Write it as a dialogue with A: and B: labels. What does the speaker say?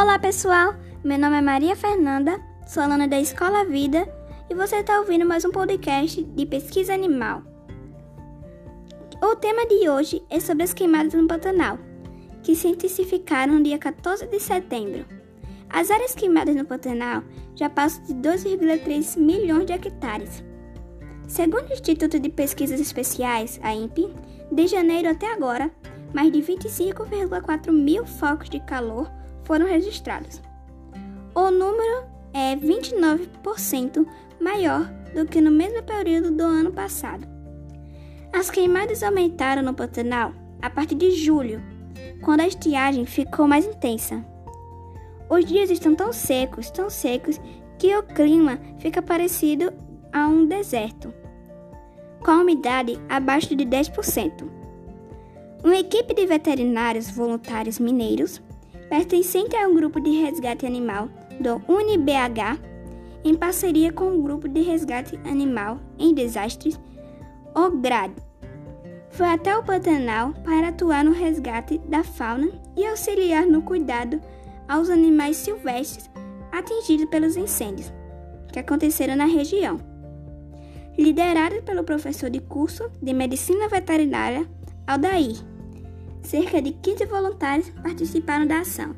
A: Olá pessoal, meu nome é Maria Fernanda, sou aluna da Escola Vida e você está ouvindo mais um podcast de pesquisa animal. O tema de hoje é sobre as queimadas no Pantanal, que se intensificaram no dia 14 de setembro. As áreas queimadas no Pantanal já passam de 2,3 milhões de hectares. Segundo o Instituto de Pesquisas Especiais, a INPE, de janeiro até agora, mais de 25,4 mil focos de calor foram registrados. O número é 29% maior do que no mesmo período do ano passado. As queimadas aumentaram no Pantanal a partir de julho, quando a estiagem ficou mais intensa. Os dias estão tão secos, tão secos, que o clima fica parecido a um deserto, com a umidade abaixo de 10%. Uma equipe de veterinários voluntários mineiros pertencente a um grupo de resgate animal do UniBH, em parceria com o grupo de resgate animal em desastres, o GRAD. Foi até o Pantanal para atuar no resgate da fauna e auxiliar no cuidado aos animais silvestres atingidos pelos incêndios que aconteceram na região. Liderado pelo professor de curso de Medicina Veterinária Aldair cerca de 15 voluntários participaram da ação.